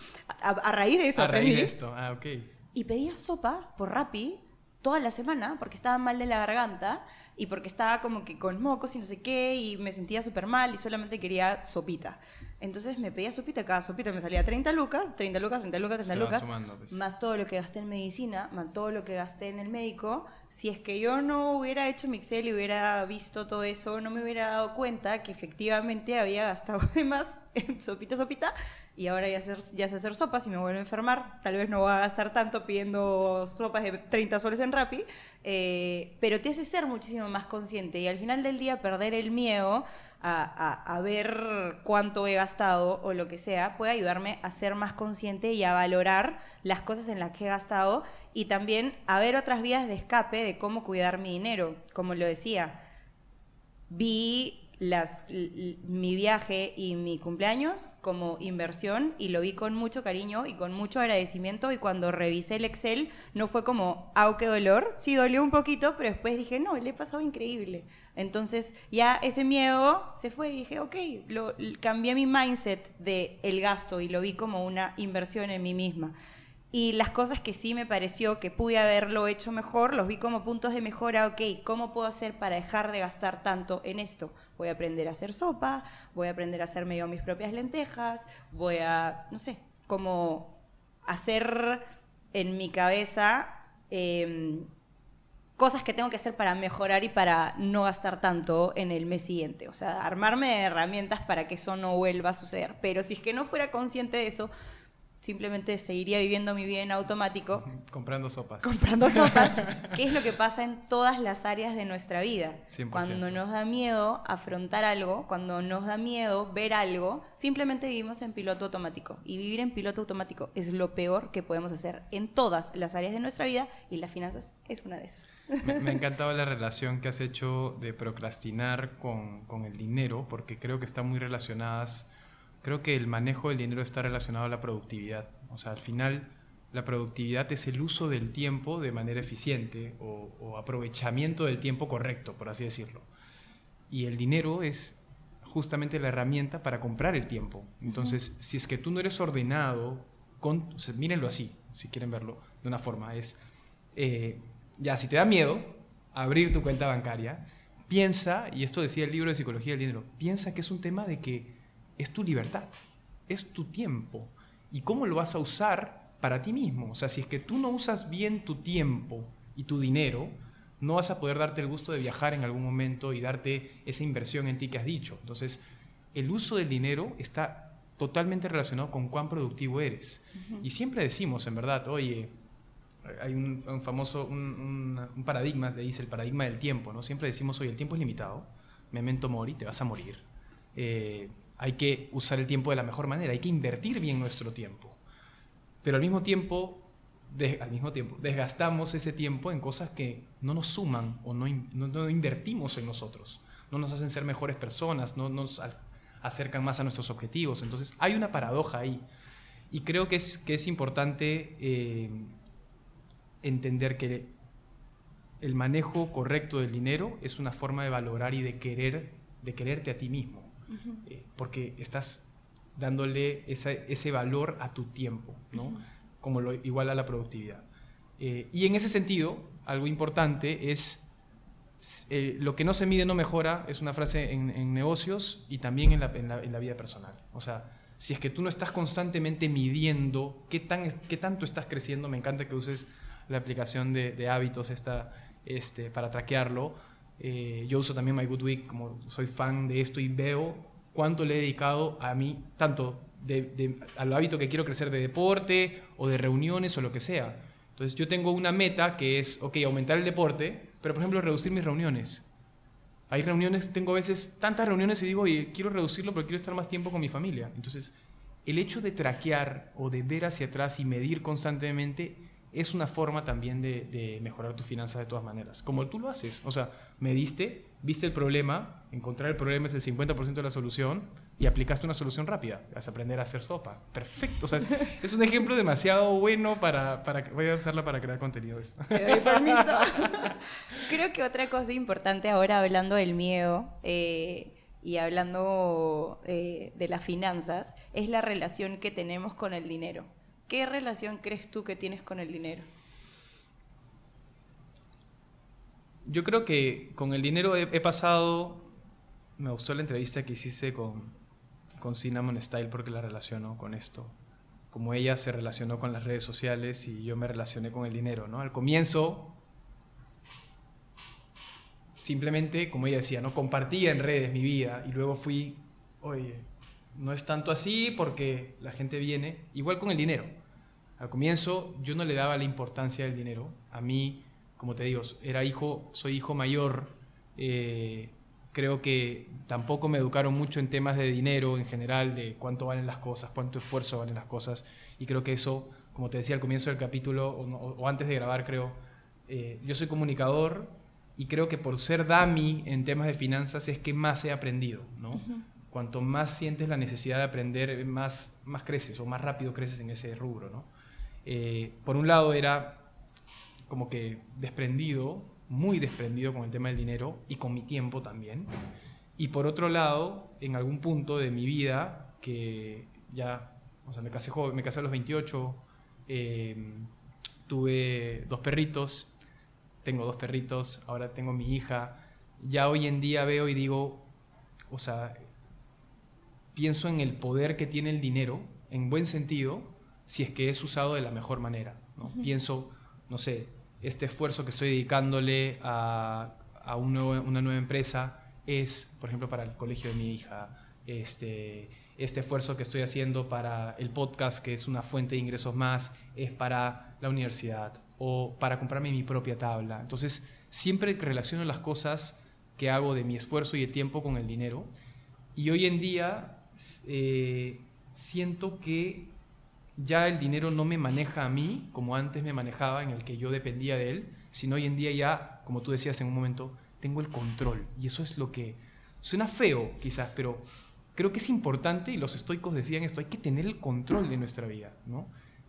a, raíz de eso a aprendí. Raíz de esto, ah, ok. Y pedía sopa por Rappi toda la semana porque estaba mal de la garganta y porque estaba como que con mocos y no sé qué y me sentía súper mal y solamente quería sopita. Entonces me pedía sopita, cada sopita me salía 30 lucas, 30 lucas, 30 lucas, 30 lucas, pues. más todo lo que gasté en medicina, más todo lo que gasté en el médico. Si es que yo no hubiera hecho mi Excel y hubiera visto todo eso, no me hubiera dado cuenta que efectivamente había gastado de más en sopita, sopita, y ahora ya, hacer, ya sé hacer sopas y me vuelvo a enfermar. Tal vez no voy a gastar tanto pidiendo sopas de 30 soles en Rappi, eh, pero te hace ser muchísimo más consciente y al final del día perder el miedo a, ver cuánto he gastado o lo que sea puede ayudarme a ser más consciente y a valorar las cosas en las que he gastado y también a ver otras vías de escape de cómo cuidar mi dinero. Como lo decía, vi mi viaje y mi cumpleaños como inversión y lo vi con mucho cariño y con mucho agradecimiento y cuando revisé el Excel no fue como, ah, qué dolor, sí dolió un poquito, pero después dije, no, le he pasado increíble. Entonces ya ese miedo se fue y dije, ok, lo, cambié mi mindset de el gasto y lo vi como una inversión en mí misma. Y las cosas que sí me pareció que pude haberlo hecho mejor, los vi como puntos de mejora. Ok, ¿cómo puedo hacer para dejar de gastar tanto en esto? Voy a aprender a hacer sopa, voy a aprender a hacerme yo mis propias lentejas, voy a, no sé, como hacer en mi cabeza em, cosas que tengo que hacer para mejorar y para no gastar tanto en el mes siguiente. O sea, armarme de herramientas para que eso no vuelva a suceder. Pero si es que no fuera consciente de eso, simplemente seguiría viviendo mi vida en automático. Comprando sopas. Comprando sopas, que es lo que pasa en todas las áreas de nuestra vida. Cuando nos da miedo afrontar algo, cuando nos da miedo ver algo, simplemente vivimos en piloto automático. Y vivir en piloto automático es lo peor que podemos hacer en todas las áreas de nuestra vida y las finanzas es una de esas. Me, ha encantado la relación que has hecho de procrastinar con, con el dinero, porque creo que están muy relacionadas creo que el manejo del dinero está relacionado a la productividad. O sea, al final la productividad es el uso del tiempo de manera eficiente o, aprovechamiento del tiempo correcto, por así decirlo. Y el dinero es justamente la herramienta para comprar el tiempo. Entonces, si es que tú no eres ordenado, con, mírenlo así, si quieren verlo de una forma, es, eh, ya, si te da miedo abrir tu cuenta bancaria, piensa, y esto decía el libro de Psicología del Dinero, piensa que es un tema de que es tu libertad, es tu tiempo, y cómo lo vas a usar para ti mismo. O sea, si es que tú no usas bien tu tiempo y tu dinero, no vas a poder darte el gusto de viajar en algún momento y darte esa inversión en ti que has dicho. Entonces, el uso del dinero está totalmente relacionado con cuán productivo eres. Y siempre decimos, en verdad, oye, hay un, famoso, un, paradigma, le dice el paradigma del tiempo, ¿no? Siempre decimos, oye, el tiempo es limitado, memento mori, te vas a morir. Eh, hay que usar el tiempo de la mejor manera, hay que invertir bien nuestro tiempo. Pero al mismo tiempo, al mismo tiempo, desgastamos ese tiempo en cosas que no nos suman o no, no, invertimos en nosotros, no nos hacen ser mejores personas, no nos acercan más a nuestros objetivos. Entonces hay una paradoja ahí. Y creo que es, que es importante eh, entender que el manejo correcto del dinero es una forma de valorar y de querer de quererte a ti mismo, eh, porque estás dándole ese valor a tu tiempo, ¿no? como lo, igual a la productividad. Eh, y en ese sentido, algo importante es, eh, lo que no se mide no mejora, es una frase en, negocios y también en la, en, la, vida personal. O sea, si es que tú no estás constantemente midiendo qué, tan, qué tanto estás creciendo, me encanta que uses la aplicación de, de hábitos esta, este, para traquearlo. Eh, yo uso también My Good Week, como soy fan de esto y veo cuánto le he dedicado a mí, tanto al hábito que quiero crecer de deporte o de reuniones o lo que sea. Entonces yo tengo una meta que es, ok, aumentar el deporte, pero por ejemplo reducir mis reuniones. Hay reuniones, tengo a veces tantas reuniones y digo, oye, quiero reducirlo porque quiero estar más tiempo con mi familia. Entonces, el hecho de traquear o de ver hacia atrás y medir constantemente es una forma también de, mejorar tus finanzas de todas maneras. Como tú lo haces. O sea, mediste, viste el problema, encontrar el problema es el 50% de la solución y aplicaste una solución rápida. Vas a aprender a hacer sopa. Perfecto. O sea, es un ejemplo demasiado bueno para, para... Voy a usarla para crear contenidos. permiso. Creo que otra cosa importante ahora hablando del miedo eh, y hablando eh, de las finanzas es la relación que tenemos con el dinero. ¿Qué relación crees tú que tienes con el dinero? Yo creo que con el dinero he, pasado, me gustó la entrevista que hiciste con, con Cinnamon Style porque la relaciono con esto. Como ella se relacionó con las redes sociales y yo me relacioné con el dinero, ¿no? Al comienzo, simplemente, como ella decía, ¿no? Compartía en redes mi vida y luego fui, oye, no es tanto así porque la gente viene, igual con el dinero. Al comienzo yo no le daba la importancia del dinero. A mí como te digo, era hijo, soy hijo mayor, eh, creo que tampoco me educaron mucho en temas de dinero en general, de cuánto valen las cosas, cuánto esfuerzo valen las cosas, y creo que eso, como te decía al comienzo del capítulo, o, antes de grabar, creo, eh, yo soy comunicador y creo que por ser DAMI en temas de finanzas es que más he aprendido, ¿no? Cuanto más sientes la necesidad de aprender, más, más creces o más rápido creces en ese rubro, ¿no? Eh, por un lado era como que desprendido, muy desprendido con el tema del dinero y con mi tiempo también. Y por otro lado, en algún punto de mi vida, que ya, o sea, me casé joven, me casé a los 28, em, tuve dos perritos, tengo dos perritos, ahora tengo mi hija, ya hoy en día veo y digo, o sea, pienso en el poder que tiene el dinero, en buen sentido, si es que es usado de la mejor manera. ¿no? Pienso, no sé, este esfuerzo que estoy dedicándole a, una nueva empresa es, por ejemplo, para el colegio de mi hija, este, este esfuerzo que estoy haciendo para el podcast, que es una fuente de ingresos más, es para la universidad o para comprarme mi propia tabla. Entonces, siempre relaciono las cosas que hago de mi esfuerzo y el tiempo con el dinero. Y hoy en día eh, siento que ya el dinero no me maneja a mí como antes me manejaba, en el que yo dependía de él, sino hoy en día ya, como tú decías en un momento, tengo el control. Y eso es lo que suena feo quizás, pero creo que es importante, y los estoicos decían esto, hay que tener el control de nuestra vida, ¿no?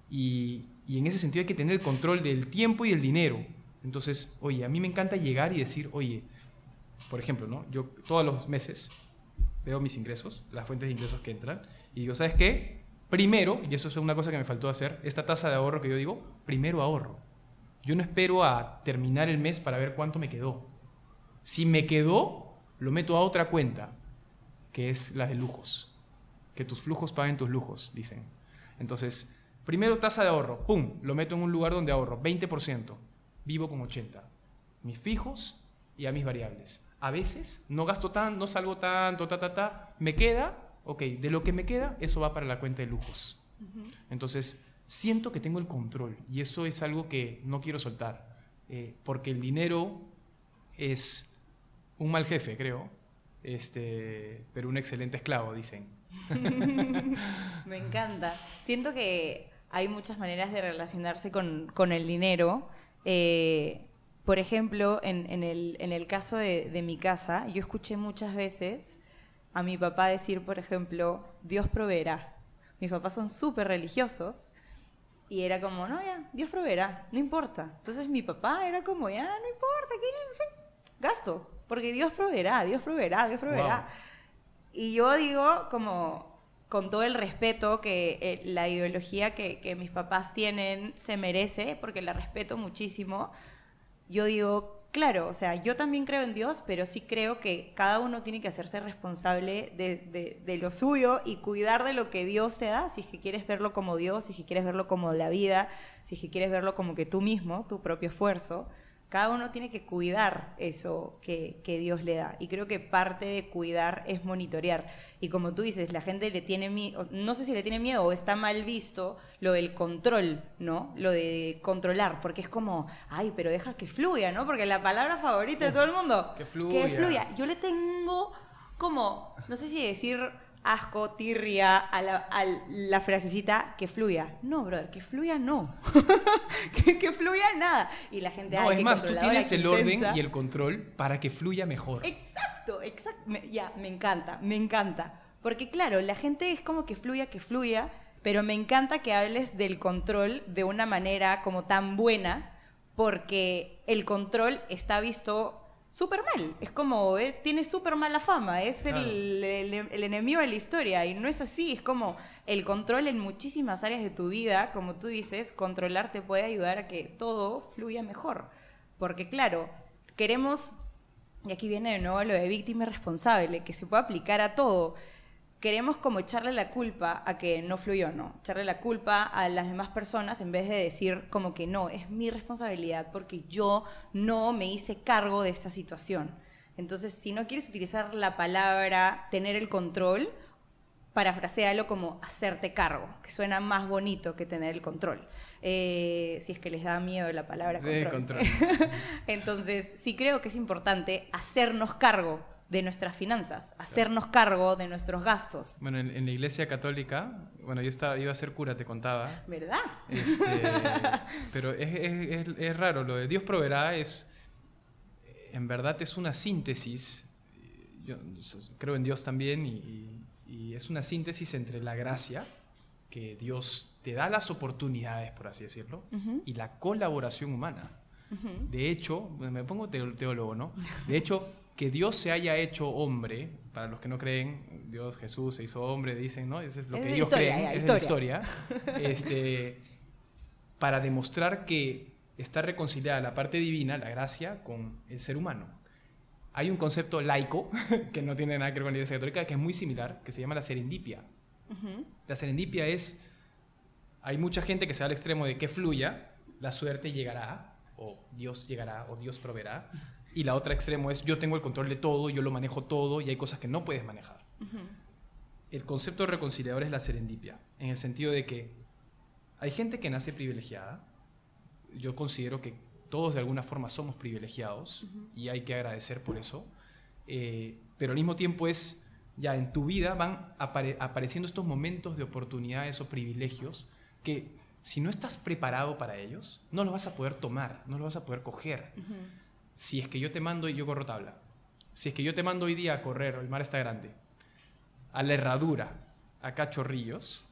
Y, y en ese sentido hay que tener el control del tiempo y del dinero. Entonces, oye, a mí me encanta llegar y decir, oye, por ejemplo, ¿no? Yo todos los meses veo mis ingresos, las fuentes de ingresos que entran, y digo, ¿sabes qué? Primero, y eso es una cosa que me faltó hacer, esta tasa de ahorro que yo digo, primero ahorro. Yo no espero a terminar el mes para ver cuánto me quedó. Si me quedó, lo meto a otra cuenta, que es la de lujos. Que tus flujos paguen tus lujos, dicen. Entonces, primero tasa de ahorro, ¡pum! Lo meto en un lugar donde ahorro, 20%. Vivo con 80%. Mis fijos y a mis variables. A veces no gasto tanto, no salgo tanto, ta, ta, ta. Me queda, ok, de lo que me queda, eso va para la cuenta de lujos. Entonces, siento que tengo el control y eso es algo que no quiero soltar. Eh, porque el dinero es un mal jefe, creo, este, pero un excelente esclavo, dicen. Me encanta. Siento que hay muchas maneras de relacionarse con, con el dinero. Eh, por ejemplo, en, el, en el, caso de, de, mi casa, yo escuché muchas veces a mi papá decir, por ejemplo, Dios proveerá. Mis papás son súper religiosos y era como, no, ya, Dios proveerá, no importa. Entonces mi papá era como, ya, no importa, ¿qué? gasto, porque Dios proveerá, Dios proveerá, Dios proveerá. Y yo digo, como, con todo el respeto que eh, la ideología que, que mis papás tienen se merece, porque la respeto muchísimo, yo digo, claro, o sea, yo también creo en Dios, pero sí creo que cada uno tiene que hacerse responsable de, de, lo suyo y cuidar de lo que Dios te da, si es que quieres verlo como Dios, si es que quieres verlo como la vida, si es que quieres verlo como que tú mismo, tu propio esfuerzo cada uno tiene que cuidar eso que, Dios le da. Y creo que parte de cuidar es monitorear. Y como tú dices, la gente le tiene miedo, no sé si le tiene miedo o está mal visto lo del control, ¿no? Lo de controlar, porque es como, ay, pero deja que fluya, ¿no? Porque la palabra favorita de todo el mundo. Que fluya. Que fluya. Yo le tengo como, no sé si decir asco, tirria, a la, frasecita que fluya. No, brother, que fluya no. que, fluya nada. Y la gente... No, es más, tú tienes el orden y el control para que fluya mejor. Exacto, exacto. ya, me encanta, me encanta. Porque claro, la gente es como que fluya, que fluya, pero me encanta que hables del control de una manera como tan buena, porque el control está visto súper mal. Es como, es, tiene súper mala fama, es el, el, enemigo de la historia y no es así, es como el control en muchísimas áreas de tu vida, como tú dices, controlar te puede ayudar a que todo fluya mejor. Porque claro, queremos, y aquí viene de nuevo lo de víctima responsable, que se puede aplicar a todo queremos como echarle la culpa a que no fluyó, ¿no? Echarle la culpa a las demás personas en vez de decir como que no, es mi responsabilidad porque yo no me hice cargo de esta situación. Entonces, si no quieres utilizar la palabra tener el control, parafrasealo como hacerte cargo, que suena más bonito que tener el control. Eh, si es que les da miedo la palabra control. control. Entonces, sí creo que es importante hacernos cargo de nuestras finanzas, hacernos cargo de nuestros gastos. Bueno, en, la iglesia católica, bueno, yo estaba, iba a ser cura, te contaba. ¿Verdad? Este, pero es, es, raro, lo de Dios proveerá es, en verdad es una síntesis, yo creo en Dios también, y, es una síntesis entre la gracia, que Dios te da las oportunidades, por así decirlo, y la colaboración humana. De hecho, me pongo teólogo, ¿no? De hecho, que Dios se haya hecho hombre, para los que no creen, Dios Jesús se hizo hombre, dicen, ¿no? Eso es lo que ellos creen, es la historia. este, para demostrar que está reconciliada la parte divina, la gracia, con el ser humano. Hay un concepto laico, que no tiene nada que ver con la Iglesia Católica, que es muy similar, que se llama la serendipia. La serendipia es, hay mucha gente que se va al extremo de que fluya, la suerte llegará, o Dios llegará, o Dios proveerá y la otra extremo es yo tengo el control de todo, yo lo manejo todo y hay cosas que no puedes manejar. El concepto reconciliador es la serendipia, en el sentido de que hay gente que nace privilegiada. Yo considero que todos de alguna forma somos privilegiados y hay que agradecer por eso. Eh, pero al mismo tiempo es, ya en tu vida van apareciendo estos momentos de oportunidades o privilegios que si no estás preparado para ellos, no los vas a poder tomar, no los vas a poder coger si es que yo te mando y yo corro tabla, si es que yo te mando hoy día a correr, el mar está grande, a la herradura, a cachorrillos,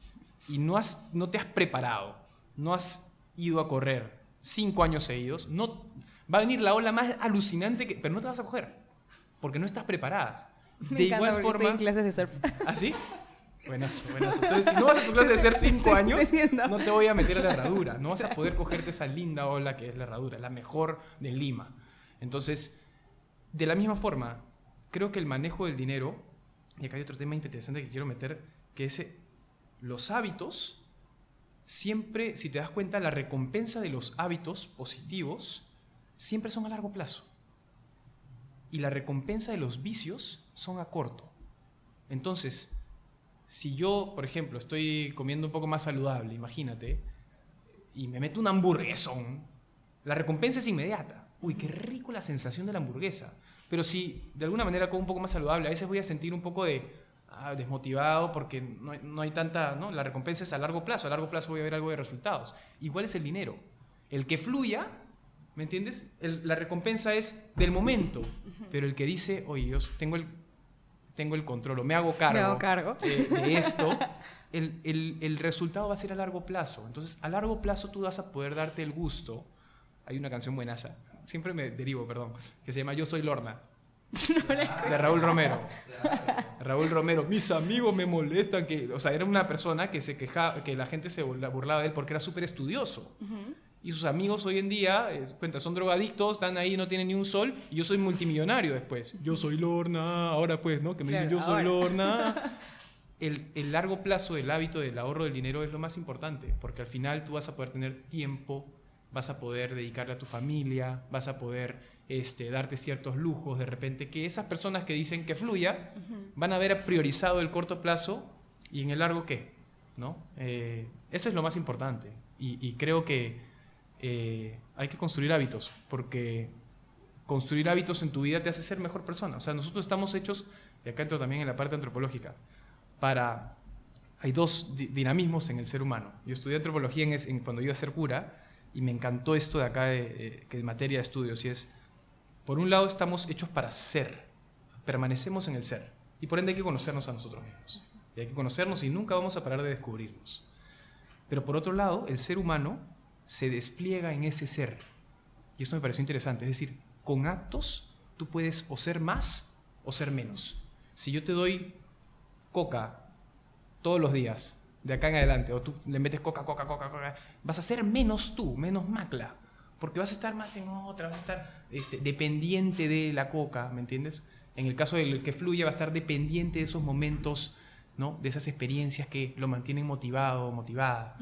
y no, has, no te has preparado, no has ido a correr cinco años seguidos, no, va a venir la ola más alucinante, que, pero no te vas a coger, porque no estás preparada. de igual forma. Estoy en clases de surf. ¿Ah, sí? Buenas, buenas. Entonces, si no vas a tu clase de surf cinco años, no te voy a meter a la herradura. No vas a poder cogerte esa linda ola que es la herradura, la mejor de Lima. Entonces, de la misma forma, creo que el manejo del dinero, y acá hay otro tema interesante que quiero meter, que es eh, los hábitos, siempre, si te das cuenta, la recompensa de los hábitos positivos siempre son a largo plazo. Y la recompensa de los vicios son a corto. Entonces, si yo, por ejemplo, estoy comiendo un poco más saludable, imagínate, y me meto un hamburguesón, la recompensa es inmediata. Uy, qué rico la sensación de la hamburguesa. Pero si de alguna manera como un poco más saludable, a veces voy a sentir un poco de ah, desmotivado porque no hay, tanta, ¿no? La recompensa es a largo plazo, a largo plazo voy a ver algo de resultados. Igual es el dinero. El que fluya, ¿me entiendes? la recompensa es del momento, pero el que dice, oye, yo tengo el, tengo el control o me hago cargo, De, esto, el, el, el resultado va a ser a largo plazo. Entonces, a largo plazo tú vas a poder darte el gusto. Hay una canción buenaza, siempre me derivo, perdón, que se llama Yo soy Lorna. de Raúl Romero. Raúl Romero, mis amigos me molestan que, o sea, era una persona que se quejaba, que la gente se burlaba de él porque era súper estudioso. Y sus amigos hoy en día, cuenta, son drogadictos, están ahí, no tienen ni un sol, y yo soy multimillonario después. Yo soy Lorna, ahora pues, ¿no? Que me dicen yo soy Lorna. El, el largo plazo del hábito del ahorro del dinero es lo más importante, porque al final tú vas a poder tener tiempo vas a poder dedicarle a tu familia, vas a poder este, darte ciertos lujos de repente, que esas personas que dicen que fluya van a haber priorizado el corto plazo y en el largo qué, ¿no? Eh, eso es lo más importante y, creo que eh, hay que construir hábitos, porque construir hábitos en tu vida te hace ser mejor persona. O sea, nosotros estamos hechos, y acá entro también en la parte antropológica, para... Hay dos dinamismos en el ser humano. Yo estudié antropología en, cuando iba a ser cura y me encantó esto de acá, que es materia de estudios, y es, por un lado estamos hechos para ser, permanecemos en el ser, y por ende hay que conocernos a nosotros mismos, y hay que conocernos y nunca vamos a parar de descubrirnos. Pero por otro lado, el ser humano se despliega en ese ser, y esto me pareció interesante, es decir, con actos tú puedes o ser más o ser menos. Si yo te doy coca todos los días, de acá en adelante, o tú le metes coca, coca, coca, coca, vas a ser menos tú, menos macla, porque vas a estar más en otra, vas a estar este, dependiente de la coca, ¿me entiendes? En el caso del que fluye, va a estar dependiente de esos momentos, ¿no? De esas experiencias que lo mantienen motivado, motivada.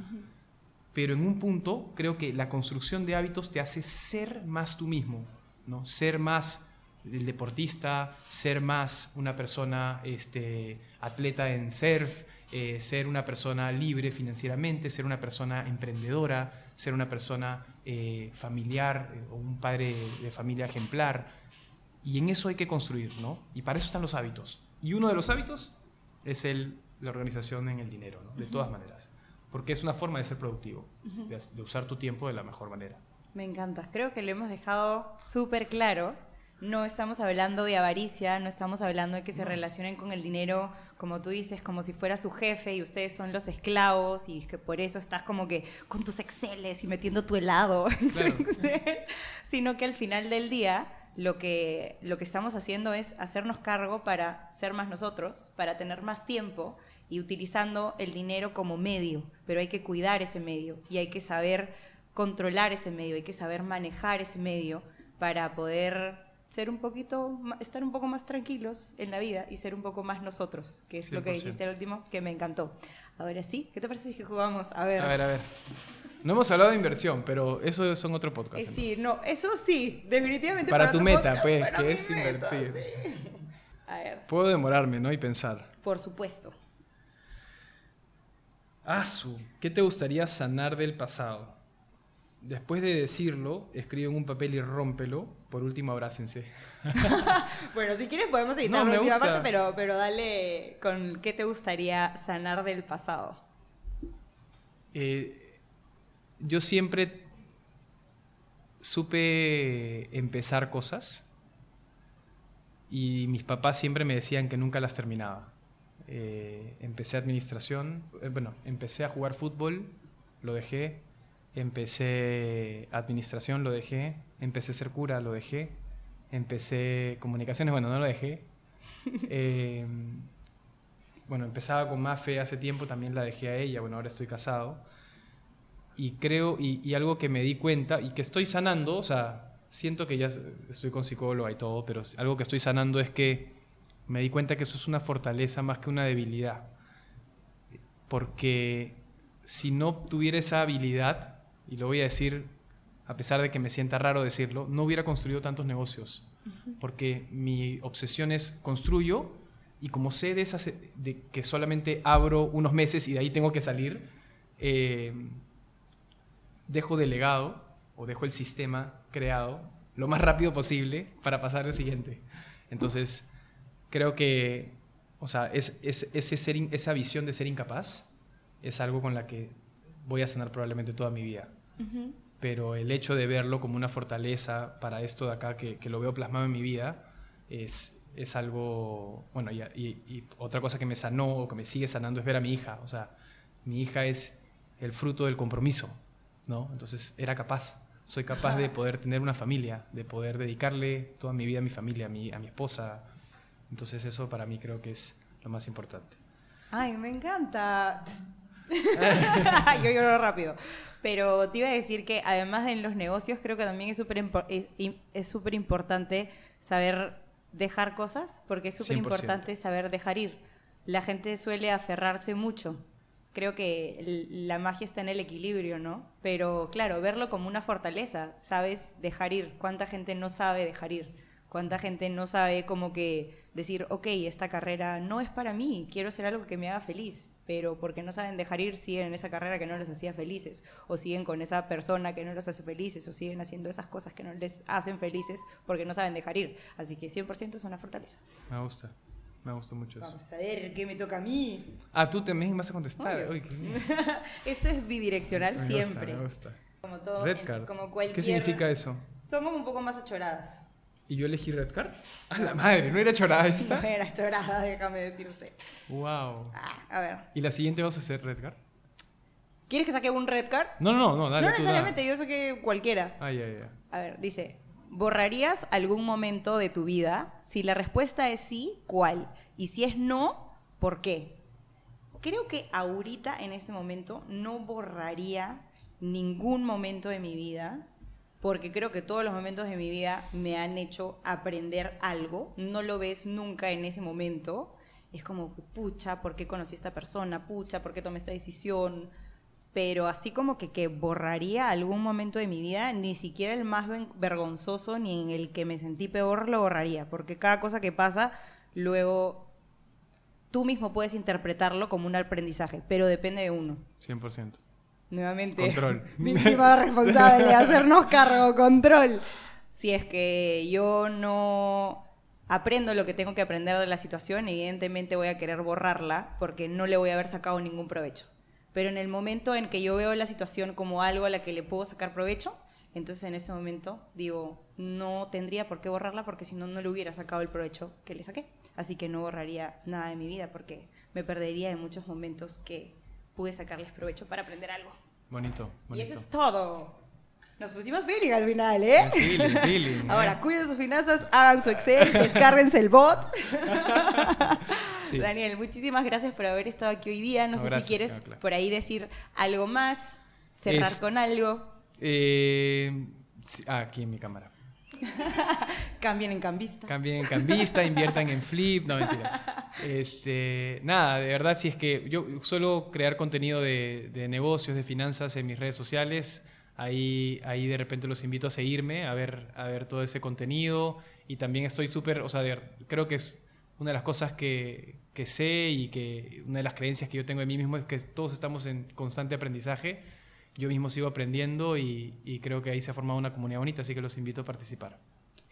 Pero en un punto, creo que la construcción de hábitos te hace ser más tú mismo, ¿no? Ser más el deportista, ser más una persona este, atleta en surf, eh, ser una persona libre financieramente, ser una persona emprendedora, ser una persona eh, familiar eh, o un padre de familia ejemplar. Y en eso hay que construir, ¿no? Y para eso están los hábitos. Y uno de los hábitos es el, la organización en el dinero, ¿no? De todas maneras. Porque es una forma de ser productivo, de, de usar tu tiempo de la mejor manera. Me encanta. Creo que lo hemos dejado súper claro no estamos hablando de avaricia, no estamos hablando de que se relacionen con el dinero, como tú dices, como si fuera su jefe y ustedes son los esclavos y que por eso estás como que con tus exceles y metiendo tu helado, sino que al final del día lo que, lo que estamos haciendo es hacernos cargo para ser más nosotros, para tener más tiempo y utilizando el dinero como medio, pero hay que cuidar ese medio y hay que saber controlar ese medio, hay que saber manejar ese medio para poder ser un poquito, estar un poco más tranquilos en la vida y ser un poco más nosotros, que es lo que dijiste el último, que me encantó. Ahora sí, ¿qué te parece si jugamos? A ver. A ver, a ver. No hemos hablado de inversión, pero eso son otro podcast. Eh, sí, no, eso sí, definitivamente. Para, tu meta, pues, que es invertir. A ver. Puedo demorarme, ¿no? Y pensar. Por supuesto. Asu, ¿qué te gustaría sanar del pasado? Después de decirlo, escribe en un papel y rómpelo. Por último, abrácense. bueno, si quieres podemos editar la última parte, pero, pero dale con qué te gustaría sanar del pasado. Eh, yo siempre supe empezar cosas y mis papás siempre me decían que nunca las terminaba. Eh, empecé administración, eh, bueno, empecé a jugar fútbol, lo dejé, Empecé administración, lo dejé. Empecé ser cura, lo dejé. Empecé comunicaciones, bueno, no lo dejé. Eh, bueno, empezaba con Mafe hace tiempo, también la dejé a ella, bueno, ahora estoy casado. Y creo, y, algo que me di cuenta y que estoy sanando, o sea, siento que ya estoy con psicóloga y todo, pero algo que estoy sanando es que me di cuenta que eso es una fortaleza más que una debilidad. Porque si no tuviera esa habilidad, y lo voy a decir a pesar de que me sienta raro decirlo, no hubiera construido tantos negocios. Porque mi obsesión es construyo y como sé de, esas, de que solamente abro unos meses y de ahí tengo que salir, eh, dejo delegado o dejo el sistema creado lo más rápido posible para pasar al siguiente. Entonces, creo que, o sea, es, ese ser, esa visión de ser incapaz es algo con la que voy a sanar probablemente toda mi vida. Pero el hecho de verlo como una fortaleza para esto de acá, que, lo veo plasmado en mi vida, es, es algo, bueno, y, y, otra cosa que me sanó o que me sigue sanando es ver a mi hija. O sea, mi hija es el fruto del compromiso, ¿no? Entonces era capaz, soy capaz de poder tener una familia, de poder dedicarle toda mi vida a mi familia, a mi, a mi esposa. Entonces eso para mí creo que es lo más importante. Ay, me encanta. Yo lloro rápido. Pero te iba a decir que además de en los negocios, creo que también es súper es, súper importante saber dejar cosas, porque es súper importante saber dejar ir. La gente suele aferrarse mucho. Creo que la magia está en el equilibrio, ¿no? Pero claro, verlo como una fortaleza, sabes dejar ir. ¿Cuánta gente no sabe dejar ir? ¿Cuánta gente no sabe como que decir, ok, esta carrera no es para mí, quiero hacer algo que me haga feliz, pero porque no saben dejar ir, siguen en esa carrera que no los hacía felices, o siguen con esa persona que no los hace felices, o siguen haciendo esas cosas que no les hacen felices porque no saben dejar ir. Así que 100% es una fortaleza. Me gusta. Me gusta mucho eso. Vamos a ver qué me toca a mí. Ah, tú también vas a contestar. Esto es bidireccional siempre. me gusta. Como todo, Red card. como cualquier... ¿Qué significa eso? Son como un poco más achoradas. ¿Y yo elegí Red Card? ¡A la madre! ¿No era chorada esta? No era chorada, déjame decirte. ¡Wow! Ah, a ver. ¿Y la siguiente vas a hacer Red Card? ¿Quieres que saque un Red Card? No, no, no, dale. No necesariamente, yo saqué cualquiera. Ay, ay, ay. A ver, dice: ¿Borrarías algún momento de tu vida? Si la respuesta es sí, ¿cuál? Y si es no, ¿por qué? Creo que ahorita, en este momento, no borraría ningún momento de mi vida porque creo que todos los momentos de mi vida me han hecho aprender algo. No lo ves nunca en ese momento. Es como, pucha, ¿por qué conocí a esta persona? Pucha, ¿por qué tomé esta decisión? Pero así como que, que borraría algún momento de mi vida, ni siquiera el más vergonzoso ni en el que me sentí peor lo borraría. Porque cada cosa que pasa, luego tú mismo puedes interpretarlo como un aprendizaje, pero depende de uno. 100% nuevamente, control. víctima responsable de hacernos cargo, control. Si es que yo no aprendo lo que tengo que aprender de la situación, evidentemente voy a querer borrarla porque no le voy a haber sacado ningún provecho. Pero en el momento en que yo veo la situación como algo a la que le puedo sacar provecho, entonces en ese momento digo, no tendría por qué borrarla porque si no, no le hubiera sacado el provecho que le saqué. Así que no borraría nada de mi vida porque me perdería de muchos momentos que pude sacarles provecho para aprender algo. Bonito, bonito. Y eso es todo. Nos pusimos feeling al final, ¿eh? Feeling, feeling. Ahora, cuiden sus finanzas, hagan su Excel, descárguense el bot. Daniel, muchísimas gracias por haber estado aquí hoy día. No, sé si quieres por ahí decir algo más, cerrar con algo. Eh, aquí en mi cámara. Cambien en cambista. Cambien en cambista, inviertan en flip. No, mentira. Este, nada, de verdad, si es que yo suelo crear contenido de, negocios, de finanzas en mis redes sociales. Ahí, ahí de repente los invito a seguirme, a ver, a ver todo ese contenido. Y también estoy súper, o sea, creo que es una de las cosas que, que sé y que una de las creencias que yo tengo de mí mismo es que todos estamos en constante aprendizaje yo mismo sigo aprendiendo y, y, creo que ahí se ha formado una comunidad bonita, así que los invito a participar.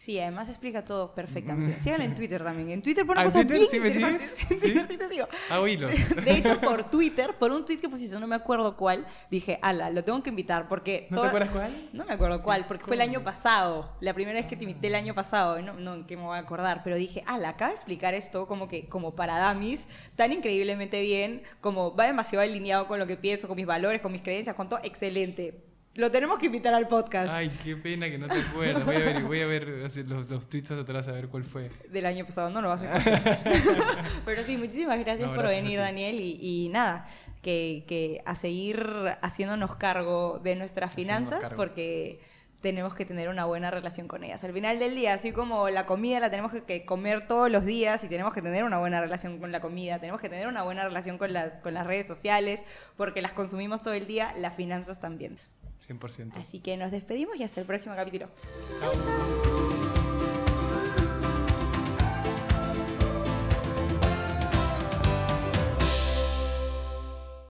Sí, además explica todo perfectamente. Síganlo en Twitter también. En Twitter pone cosas bien ¿Sí me interesantes. ¿Sí? te digo. Ah, de hecho, por Twitter, por un tweet que pusiste, no me acuerdo cuál, dije, ala, lo tengo que invitar porque... ¿No te acuerdas cuál? No me acuerdo cuál, porque fue el año pasado. La primera vez que te invité el año pasado. No, no, que me voy a acordar. Pero dije, ala, acaba de explicar esto como que como para damis, tan increíblemente bien, como va demasiado alineado con lo que pienso, con mis valores, con mis creencias, con todo. Excelente Lo tenemos que invitar al podcast. Ay, qué pena que no te acuerdas. Voy a ver, voy a ver los, los tweets atrás a ver cuál fue. Del año pasado, no lo vas a hacer. Pero sí, muchísimas gracias, por venir, Daniel. Y, nada, que, que, a seguir haciéndonos cargo de nuestras finanzas, porque tenemos que tener una buena relación con ellas. Al final del día, así como la comida la tenemos que comer todos los días y tenemos que tener una buena relación con la comida, tenemos que tener una buena relación con las, con las redes sociales, porque las consumimos todo el día, las finanzas también. 100%. Así que nos despedimos y hasta el próximo capítulo. chao. chao.